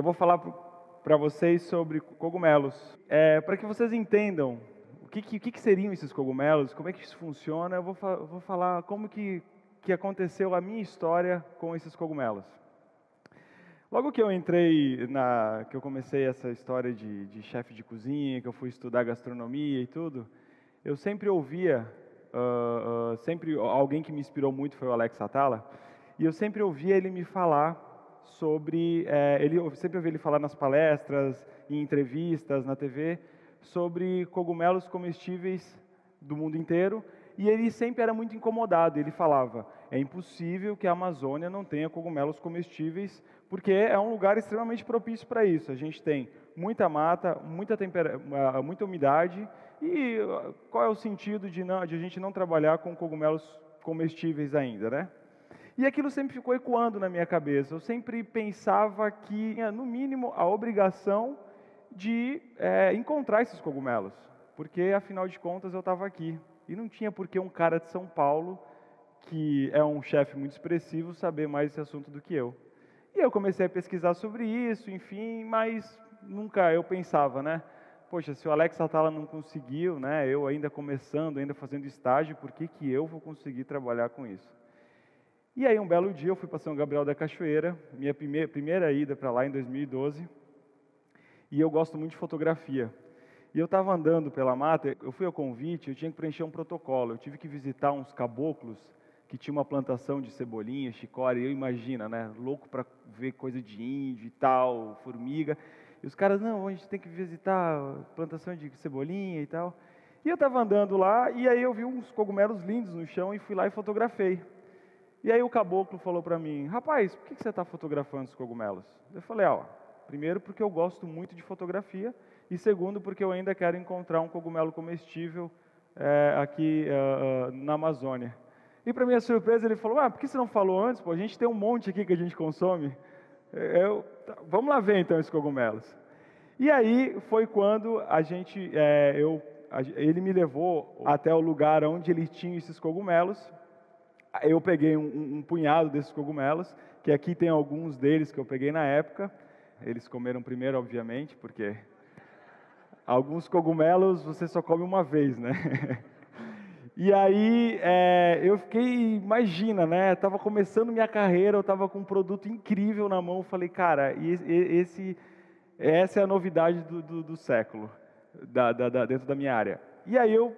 eu vou falar para vocês sobre cogumelos. É, para que vocês entendam o que, que, que, seriam esses cogumelos, como é que isso funciona, eu vou, vou falar como que, que aconteceu a minha história com esses cogumelos. Logo que eu entrei na, que eu comecei essa história de, de chefe de cozinha, que eu fui estudar gastronomia e tudo, eu sempre ouvia, uh, uh, sempre alguém que me inspirou muito foi o Alex Atala, e eu sempre ouvia ele me falar sobre, é, ele eu sempre ouvi ele falar nas palestras, em entrevistas, na TV, sobre cogumelos comestíveis do mundo inteiro, e ele sempre era muito incomodado. Ele falava: é impossível que a Amazônia não tenha cogumelos comestíveis, porque é um lugar extremamente propício para isso. A gente tem muita mata, muita, muita umidade, e qual é o sentido de, não, de a gente não trabalhar com cogumelos comestíveis ainda, né? E aquilo sempre ficou ecoando na minha cabeça. Eu sempre pensava que, no mínimo, a obrigação de é, encontrar esses cogumelos, porque afinal de contas eu estava aqui. E não tinha por que um cara de São Paulo, que é um chefe muito expressivo, saber mais esse assunto do que eu. E eu comecei a pesquisar sobre isso, enfim, mas nunca eu pensava, né? Poxa, se o Alex Atala não conseguiu, né? Eu ainda começando, ainda fazendo estágio, por que, que eu vou conseguir trabalhar com isso? E aí, um belo dia, eu fui para São Gabriel da Cachoeira, minha primeira, primeira ida para lá em 2012, e eu gosto muito de fotografia. E eu estava andando pela mata, eu fui ao convite, eu tinha que preencher um protocolo, eu tive que visitar uns caboclos que tinha uma plantação de cebolinha, chicória, eu imagina, né, louco para ver coisa de índio e tal, formiga. E os caras, não, a gente tem que visitar plantação de cebolinha e tal. E eu estava andando lá, e aí eu vi uns cogumelos lindos no chão e fui lá e fotografei. E aí o caboclo falou para mim, rapaz, por que você está fotografando os cogumelos? Eu falei, ó, primeiro porque eu gosto muito de fotografia e segundo porque eu ainda quero encontrar um cogumelo comestível é, aqui uh, uh, na Amazônia. E para minha surpresa ele falou, ah, por que você não falou antes? Pô, a gente tem um monte aqui que a gente consome. Eu, tá, vamos lá ver então esses cogumelos. E aí foi quando a gente, é, eu, a, ele me levou até o lugar onde ele tinha esses cogumelos eu peguei um, um, punhado desses cogumelos, que aqui tem alguns deles que eu peguei na época. Eles comeram primeiro, obviamente, porque alguns cogumelos você só come uma vez, né? E aí é, eu fiquei, imagina, né? Estava começando minha carreira, eu estava com um produto incrível na mão. Falei, cara, esse, essa é a novidade do, do, do século da, da, dentro da minha área. E aí eu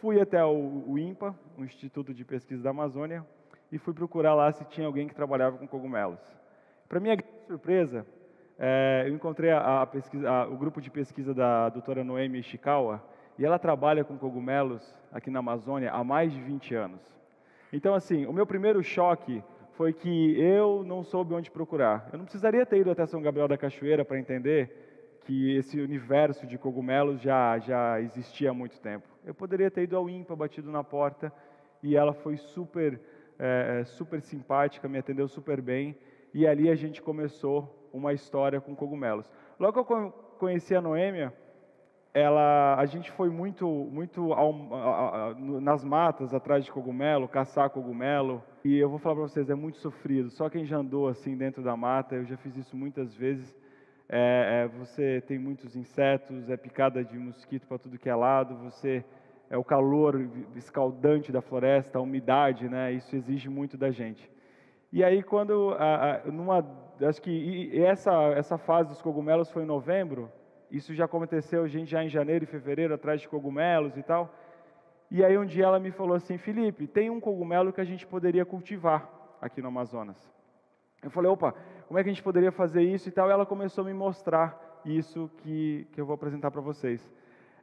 fui até o, o INPA, o Instituto de Pesquisa da Amazônia, e fui procurar lá se tinha alguém que trabalhava com cogumelos. Para minha surpresa, é, eu encontrei a, a pesquisa, a, o grupo de pesquisa da doutora Noemi Ishikawa, e ela trabalha com cogumelos aqui na Amazônia há mais de 20 anos. Então, assim, o meu primeiro choque foi que eu não soube onde procurar. Eu não precisaria ter ido até São Gabriel da Cachoeira para entender que esse universo de cogumelos já, já existia há muito tempo. Eu poderia ter ido ao INPA, batido na porta, e ela foi super, é, é, super simpática, me atendeu super bem, e ali a gente começou uma história com cogumelos. Logo que eu conheci a Noêmia, ela, a gente foi muito, muito ao, a, a, nas matas atrás de cogumelo, caçar cogumelo. E eu vou falar para vocês, é muito sofrido. Só quem já andou assim dentro da mata, eu já fiz isso muitas vezes é, é, você tem muitos insetos, é picada de mosquito para tudo que é lado, você é o calor escaldante da floresta, a umidade, né? Isso exige muito da gente. E aí quando a, a, numa acho que essa essa fase dos cogumelos foi em novembro, isso já aconteceu gente já em janeiro e fevereiro atrás de cogumelos e tal. E aí um dia ela me falou assim, Felipe, tem um cogumelo que a gente poderia cultivar aqui no Amazonas. Eu falei, opa, como é que a gente poderia fazer isso e tal? E ela começou a me mostrar isso que, que eu vou apresentar para vocês.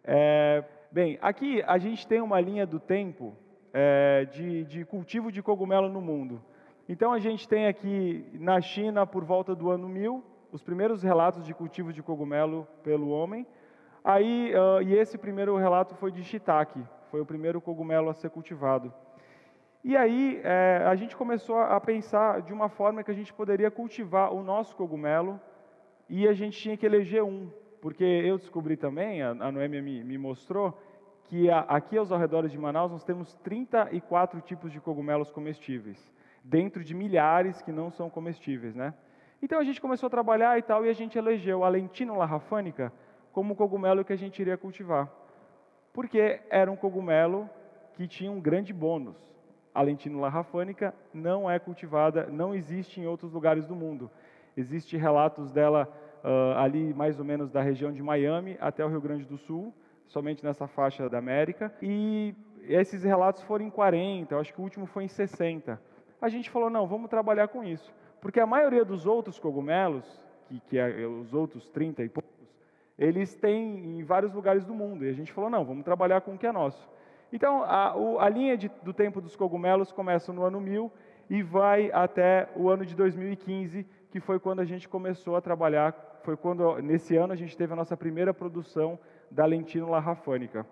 É, bem, aqui a gente tem uma linha do tempo é, de, de cultivo de cogumelo no mundo. Então a gente tem aqui na China, por volta do ano 1000, os primeiros relatos de cultivo de cogumelo pelo homem. Aí, uh, e esse primeiro relato foi de shiitake, foi o primeiro cogumelo a ser cultivado. E aí é, a gente começou a pensar de uma forma que a gente poderia cultivar o nosso cogumelo e a gente tinha que eleger um, porque eu descobri também, a, a me, me mostrou, que a, aqui aos arredores de Manaus nós temos 34 tipos de cogumelos comestíveis, dentro de milhares que não são comestíveis, né? Então a gente começou a trabalhar e tal, e a gente elegeu a Lentinula rafânica como o cogumelo que a gente iria cultivar. Porque era um cogumelo que tinha um grande bônus. A Lentinula rafânica não é cultivada, não existe em outros lugares do mundo. Existem relatos dela uh, ali mais ou menos da região de Miami até o Rio Grande do Sul, somente nessa faixa da América. E esses relatos foram em 40, eu acho que o último foi em 60. A gente falou, não, vamos trabalhar com isso. Porque a maioria dos outros cogumelos, que, que é os outros 30 e poucos, eles têm em vários lugares do mundo. E a gente falou, não, vamos trabalhar com o que é nosso. Então, a, o, a linha de, do tempo dos cogumelos começa no ano 1000 e vai até o ano de 2015, que foi quando a gente começou a trabalhar, foi quando, nesse ano, a gente teve a nossa primeira produção da lentínula rafânica.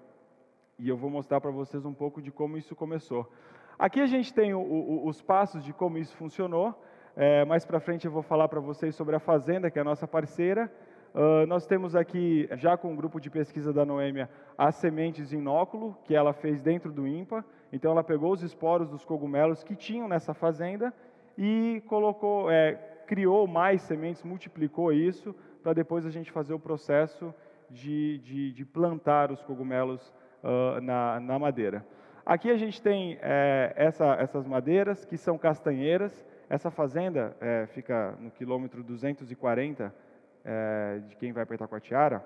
E eu vou mostrar para vocês um pouco de como isso começou. Aqui a gente tem o, o, os passos de como isso funcionou. É, mais para frente eu vou falar para vocês sobre a Fazenda, que é a nossa parceira. Uh, nós temos aqui, já com o grupo de pesquisa da Noêmia, as sementes inóculo, que ela fez dentro do IMPA. Então, ela pegou os esporos dos cogumelos que tinham nessa fazenda e colocou, é, criou mais sementes, multiplicou isso, para depois a gente fazer o processo de, de, de plantar os cogumelos uh, na, na, madeira. Aqui a gente tem é, essa, essas madeiras, que são castanheiras. Essa fazenda é, fica no quilômetro 240 é, de quem vai para Itacoatiara.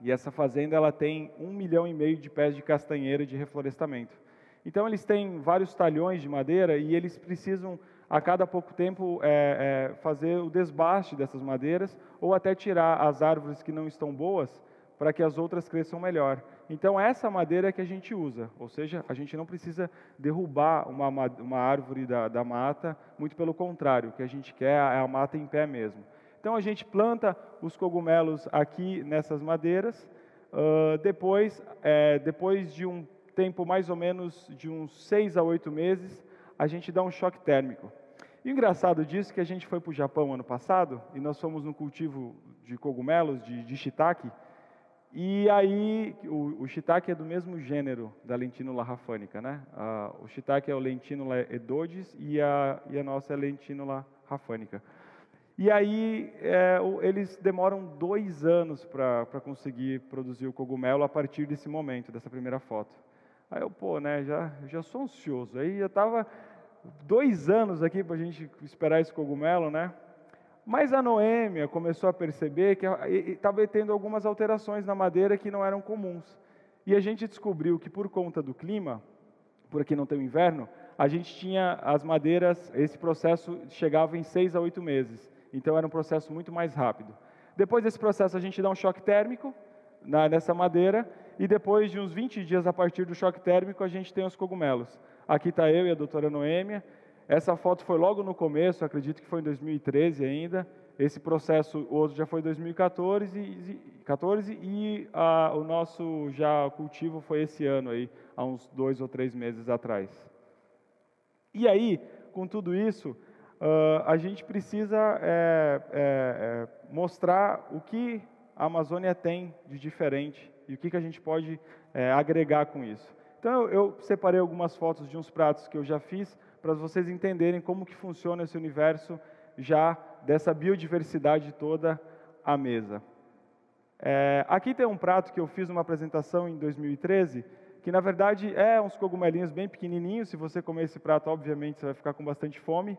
E essa fazenda ela tem um milhão e meio de pés de castanheira de reflorestamento. Então eles têm vários talhões de madeira e eles precisam a cada pouco tempo é, é, fazer o desbaste dessas madeiras ou até tirar as árvores que não estão boas para que as outras cresçam melhor. Então essa madeira é que a gente usa, ou seja, a gente não precisa derrubar uma, uma árvore da, da mata, muito pelo contrário, o que a gente quer é a mata em pé mesmo. Então a gente planta os cogumelos aqui nessas madeiras. Uh, depois, é, depois de um tempo mais ou menos de uns seis a oito meses, a gente dá um choque térmico. E o engraçado disso é que a gente foi para o Japão ano passado e nós fomos no cultivo de cogumelos, de, de shiitake, e aí o, o shiitake é do mesmo gênero da lentinula rafânica, né? O shiitake é o lentinula edodes e a, e a nossa é a lentinula rafânica. E aí é, eles demoram dois anos para conseguir produzir o cogumelo a partir desse momento, dessa primeira foto. Aí eu, pô, né, já, já sou ansioso. Aí já estava dois anos aqui para a gente esperar esse cogumelo, né? Mas a Noêmia começou a perceber que estava tendo algumas alterações na madeira que não eram comuns. E a gente descobriu que por conta do clima, por aqui não tem o inverno, a gente tinha as madeiras, esse processo chegava em seis a oito meses. Então era um processo muito mais rápido. Depois desse processo a gente dá um choque térmico na, nessa madeira e depois de uns 20 dias a partir do choque térmico a gente tem os cogumelos. Aqui está eu e a doutora Noêmia. Essa foto foi logo no começo, acredito que foi em 2013 ainda. Esse processo, o outro já foi em 2014 e, 14, e a, o nosso já cultivo foi esse ano aí, há uns dois ou três meses atrás. E aí, com tudo isso, uh, a gente precisa é, é, é, mostrar o que a Amazônia tem de diferente e o que, que a gente pode é, agregar com isso. Então eu, eu, separei algumas fotos de uns pratos que eu já fiz para vocês entenderem como que funciona esse universo já dessa biodiversidade toda à mesa. É, aqui tem um prato que eu fiz uma apresentação em 2013 que na verdade é uns cogumelinhos bem pequenininhos. Se você comer esse prato, obviamente você vai ficar com bastante fome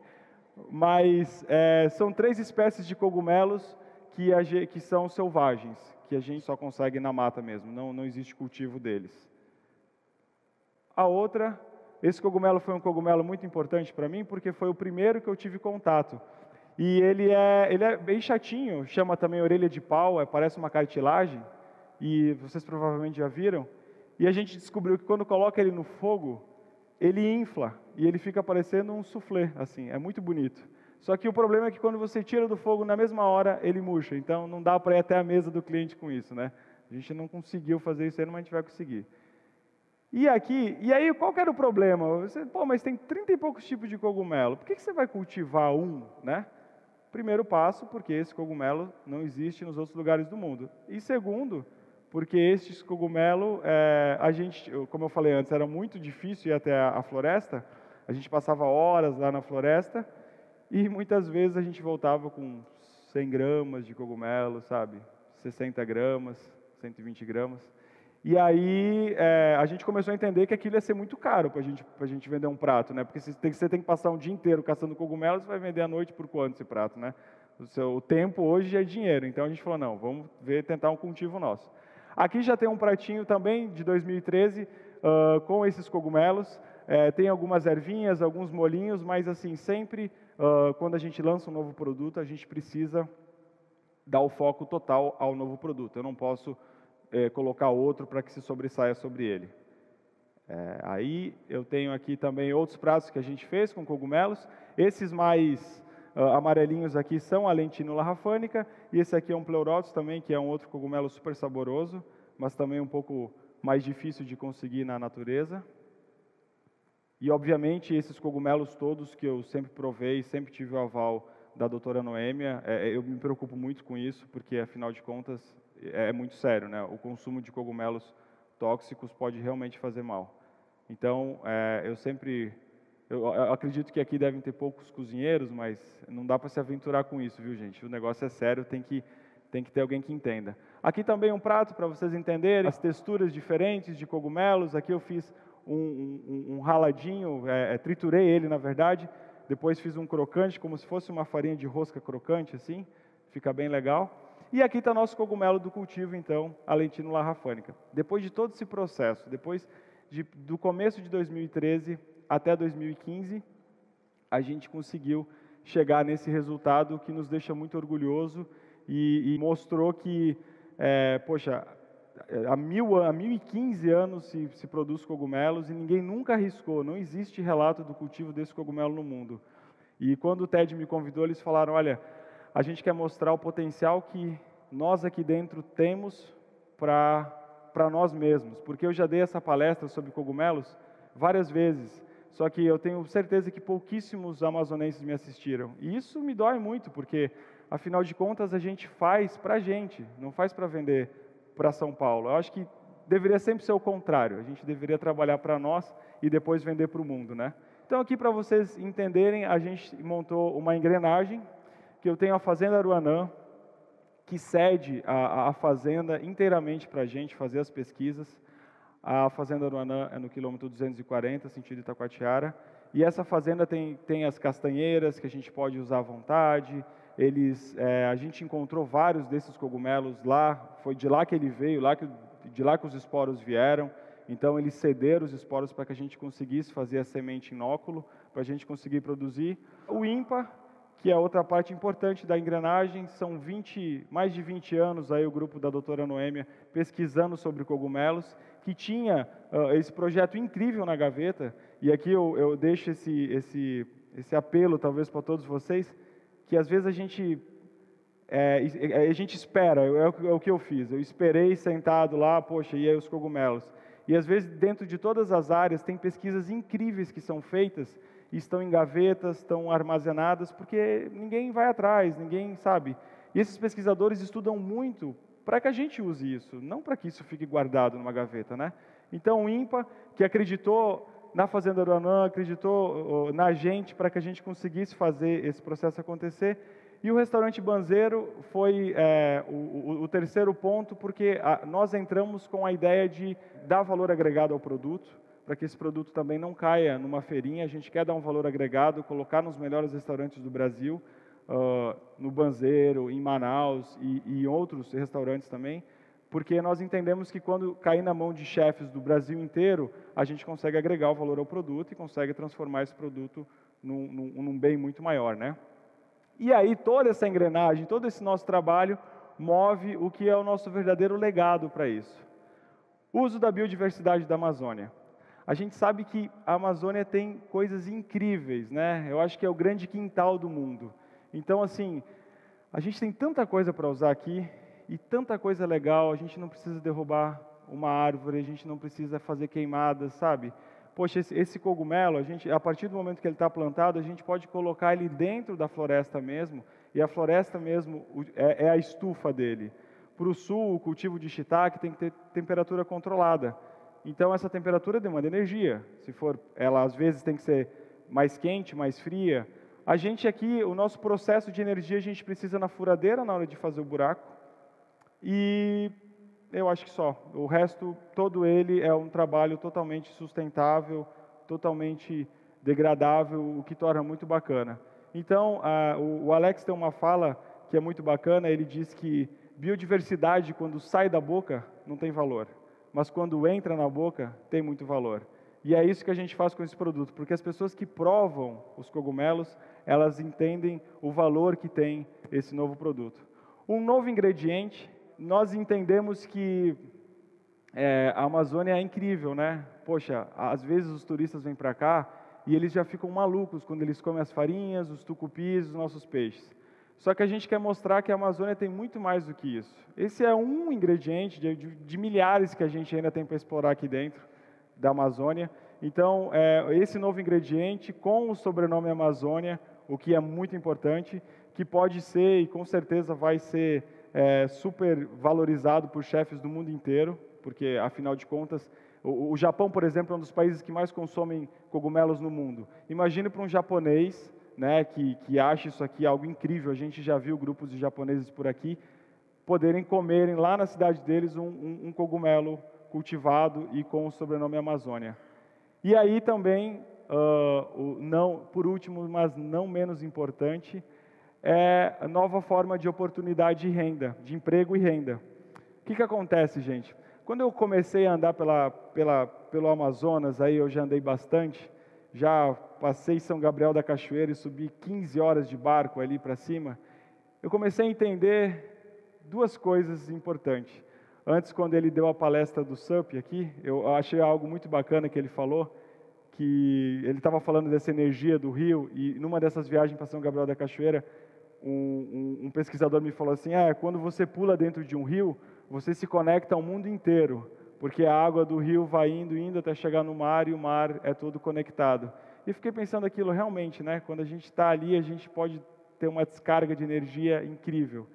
mas é, são três espécies de cogumelos que, a, que, são selvagens, que a gente só consegue na mata mesmo, não, não existe cultivo deles. A outra, esse cogumelo foi um cogumelo muito importante para mim, porque foi o primeiro que eu tive contato. E ele é, ele é bem chatinho, chama também orelha de pau, é, parece uma cartilagem, e vocês provavelmente já viram. E a gente descobriu que quando coloca ele no fogo, ele infla e ele fica parecendo um soufflé, assim, é muito bonito. Só que o problema é que quando você tira do fogo na mesma hora, ele murcha. Então não dá para ir até a mesa do cliente com isso, né? A gente não conseguiu fazer isso ainda, mas a gente vai conseguir. E aqui, e aí qual que era o problema? Você, pô, mas tem 30 e poucos tipos de cogumelo. Por que, que você vai cultivar um, né? Primeiro passo, porque esse cogumelo não existe nos outros lugares do mundo. E segundo, porque estes cogumelos, é, a gente, como eu falei antes, era muito difícil ir até a, a, floresta. A gente passava horas lá na floresta E muitas vezes a gente voltava com 100 gramas de cogumelo, sabe? 60 gramas, 120 gramas. E aí é, a gente começou a entender que aquilo ia ser muito caro para gente, a gente vender um prato, né? Porque você tem, você tem que passar um dia inteiro caçando cogumelos, você vai vender à noite por quanto esse prato, né? O, seu, o tempo hoje é dinheiro. Então a gente falou, não, vamos ver, tentar um cultivo nosso. Aqui já tem um pratinho também de 2013 uh, com esses cogumelos. É, tem algumas ervinhas, alguns molinhos, mas assim, sempre uh, quando a gente lança um novo produto, a gente precisa dar o foco total ao novo produto. Eu não posso é, colocar outro para que se sobressaia sobre ele. É, aí eu tenho aqui também outros pratos que a gente fez com cogumelos. Esses mais uh, amarelinhos aqui são a lentinula rafânica e esse aqui é um pleurotus também, que é um outro cogumelo super saboroso, mas também um pouco mais difícil de conseguir na natureza. E obviamente esses cogumelos todos que eu sempre provei, sempre tive o aval da doutora Noêmia, é, eu me preocupo muito com isso, porque afinal de contas é, é muito sério, né? O consumo de cogumelos tóxicos pode realmente fazer mal. Então, é, eu sempre, eu, eu, acredito que aqui devem ter poucos cozinheiros, mas não dá para se aventurar com isso, viu, gente? O negócio é sério, tem que tem que ter alguém que entenda. Aqui também um prato para vocês entenderem as texturas diferentes de cogumelos. Aqui eu fiz um, um, um raladinho, é, é, triturei ele na verdade. Depois fiz um crocante, como se fosse uma farinha de rosca crocante, assim. Fica bem legal. E aqui está nosso cogumelo do cultivo, então, a lentinula rafânica. Depois de todo esse processo, depois de, do começo de 2013 até 2015, a gente conseguiu chegar nesse resultado que nos deixa muito orgulhoso e, e mostrou que, é, poxa, há, mil, há 1015 anos se, se produz cogumelos e ninguém nunca arriscou, não existe relato do cultivo desse cogumelo no mundo. E quando o TED me convidou, eles falaram, olha, a gente quer mostrar o potencial que nós aqui dentro temos para nós mesmos. Porque eu já dei essa palestra sobre cogumelos várias vezes, só que eu tenho certeza que pouquíssimos amazonenses me assistiram. E isso me dói muito, porque afinal de contas a gente faz para a gente, não faz para vender para São Paulo. Eu acho que deveria sempre ser o contrário, a gente deveria trabalhar para nós e depois vender para o mundo, né? Então aqui para vocês entenderem, a gente montou uma engrenagem que eu tenho a Fazenda Aruanã, que cede a, a fazenda inteiramente para a gente fazer as pesquisas. A Fazenda Aruanã é no quilômetro 240, sentido Itacoatiara. E essa fazenda tem, tem as castanheiras que a gente pode usar à vontade. Eles, é, a gente encontrou vários desses cogumelos lá. Foi de lá que ele veio, lá que, de lá que os esporos vieram. Então eles cederam os esporos para que a gente conseguisse fazer a semente inóculo, para a gente conseguir produzir. O ímpar que é outra parte importante da engrenagem. São 20, mais de 20 anos aí o grupo da doutora Noêmia pesquisando sobre cogumelos, que tinha uh, esse projeto incrível na gaveta, e aqui eu, eu deixo esse, esse, esse apelo talvez para todos vocês, que às vezes a gente é, a gente espera, é o, é o que eu fiz, eu esperei sentado lá, poxa, e aí os cogumelos. E às vezes dentro de todas as áreas tem pesquisas incríveis que são feitas estão em gavetas, estão armazenadas, porque ninguém vai atrás, ninguém sabe. E esses pesquisadores estudam muito para que a gente use isso, não para que isso fique guardado numa gaveta, né? Então, o INPA, que acreditou na Fazenda Aruanã, acreditou na gente para que a gente conseguisse fazer esse processo acontecer. E o restaurante Banzeiro foi é, o, o, terceiro ponto, porque a, nós entramos com a ideia de dar valor agregado ao produto, para que esse produto também não caia numa feirinha. A gente quer dar um valor agregado, colocar nos melhores restaurantes do Brasil, uh, no Banzeiro, em Manaus e, e em outros restaurantes também, porque nós entendemos que quando cair na mão de chefes do Brasil inteiro, a gente consegue agregar o valor ao produto e consegue transformar esse produto num, num, num bem muito maior, né? E aí toda essa engrenagem, todo esse nosso trabalho move o que é o nosso verdadeiro legado para isso. Uso da biodiversidade da Amazônia. A gente sabe que a Amazônia tem coisas incríveis, né? Eu acho que é o grande quintal do mundo. Então, assim, a gente tem tanta coisa para usar aqui e tanta coisa legal. A gente não precisa derrubar uma árvore, a gente não precisa fazer queimadas, sabe? Poxa, esse, esse cogumelo, a gente, a partir do momento que ele está plantado, a gente pode colocar ele dentro da floresta mesmo, e a floresta mesmo é, é a estufa dele. Para o sul, o cultivo de shiitake tem que ter temperatura controlada. Então essa temperatura demanda energia. Se for, ela às vezes tem que ser mais quente, mais fria. A gente aqui, o nosso processo de energia, a gente precisa na furadeira na hora de fazer o buraco. E eu acho que só. O resto, todo ele é um trabalho totalmente sustentável, totalmente degradável, o que torna muito bacana. Então, a, o, o Alex tem uma fala que é muito bacana, ele diz que biodiversidade, quando sai da boca, não tem valor, mas quando entra na boca, tem muito valor. E é isso que a gente faz com esse produto, porque as pessoas que provam os cogumelos, elas entendem o valor que tem esse novo produto. Um novo ingrediente, nós entendemos que é, a Amazônia é incrível, né? Poxa, às vezes os turistas vêm para cá e eles já ficam malucos quando eles comem as farinhas, os tucupis, os nossos peixes. Só que a gente quer mostrar que a Amazônia tem muito mais do que isso. Esse é um ingrediente de, de, de milhares que a gente ainda tem para explorar aqui dentro da Amazônia. Então, é, esse novo ingrediente com o sobrenome Amazônia, o que é muito importante, que pode ser e com certeza vai ser é, super valorizado por chefes do mundo inteiro, porque afinal de contas, o, o, Japão, por exemplo, é um dos países que mais consomem cogumelos no mundo. Imagine para um japonês né, que, que acha isso aqui algo incrível, a gente já viu grupos de japoneses por aqui, poderem comerem lá na cidade deles um, um, um cogumelo cultivado e com o sobrenome Amazônia. E aí também, uh, o, não, por último, mas não menos importante, é a nova forma de oportunidade de renda, de emprego e renda. O que, que acontece, gente? Quando eu comecei a andar pela, pela, pelo Amazonas, aí eu já andei bastante, já passei São Gabriel da Cachoeira e subi 15 horas de barco ali para cima, eu comecei a entender duas coisas importantes. Antes, quando ele deu a palestra do SUP aqui, eu achei algo muito bacana que ele falou, que ele estava falando dessa energia do rio, e numa dessas viagens para São Gabriel da Cachoeira, um, um, um pesquisador me falou assim, ah, quando você pula dentro de um rio, você se conecta ao mundo inteiro, porque a água do rio vai indo, indo até chegar no mar, e o mar é todo conectado. E fiquei pensando aquilo realmente, né? Quando a gente está ali, a gente pode ter uma descarga de energia incrível.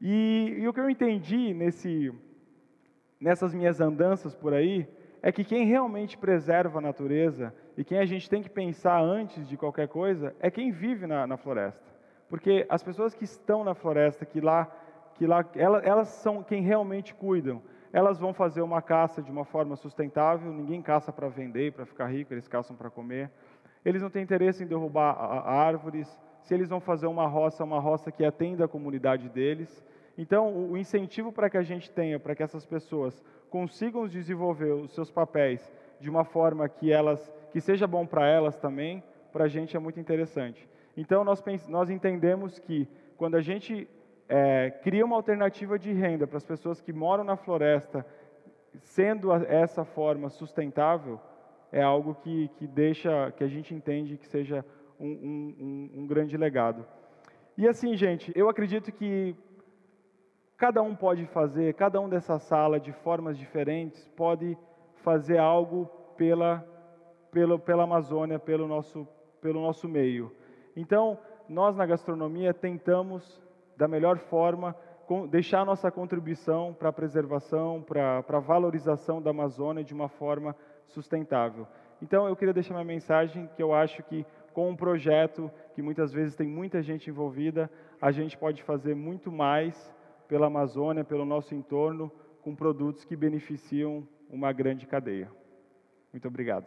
E, e o que eu entendi nesse, nessas minhas andanças por aí é que quem realmente preserva a natureza e quem a gente tem que pensar antes de qualquer coisa é quem vive na, na floresta. Porque as pessoas que estão na floresta, que lá, que lá elas, elas são quem realmente cuidam. Elas vão fazer uma caça de uma forma sustentável, ninguém caça para vender, para ficar rico, eles caçam para comer. Eles não têm interesse em derrubar árvores. Se eles vão fazer uma roça, uma roça que atenda a comunidade deles. Então, o incentivo para que a gente tenha, para que essas pessoas consigam desenvolver os seus papéis de uma forma que elas, que seja bom para elas também, para a gente é muito interessante. Então, nós, nós entendemos que quando a gente é, cria uma alternativa de renda para as pessoas que moram na floresta, sendo essa forma sustentável, é algo que, que deixa, que a gente entende que seja um, um, um grande legado. E assim, gente, eu acredito que Cada um pode fazer, cada um dessa sala, de formas diferentes, pode fazer algo pela, pela, Amazônia, pelo nosso, pelo nosso meio. Então, nós na gastronomia tentamos, da melhor forma, deixar nossa contribuição para a preservação, para, a valorização da Amazônia de uma forma sustentável. Então, eu queria deixar uma mensagem que eu acho que com um projeto que muitas vezes tem muita gente envolvida, a gente pode fazer muito mais pela Amazônia, pelo nosso entorno, com produtos que beneficiam uma grande cadeia. Muito obrigado.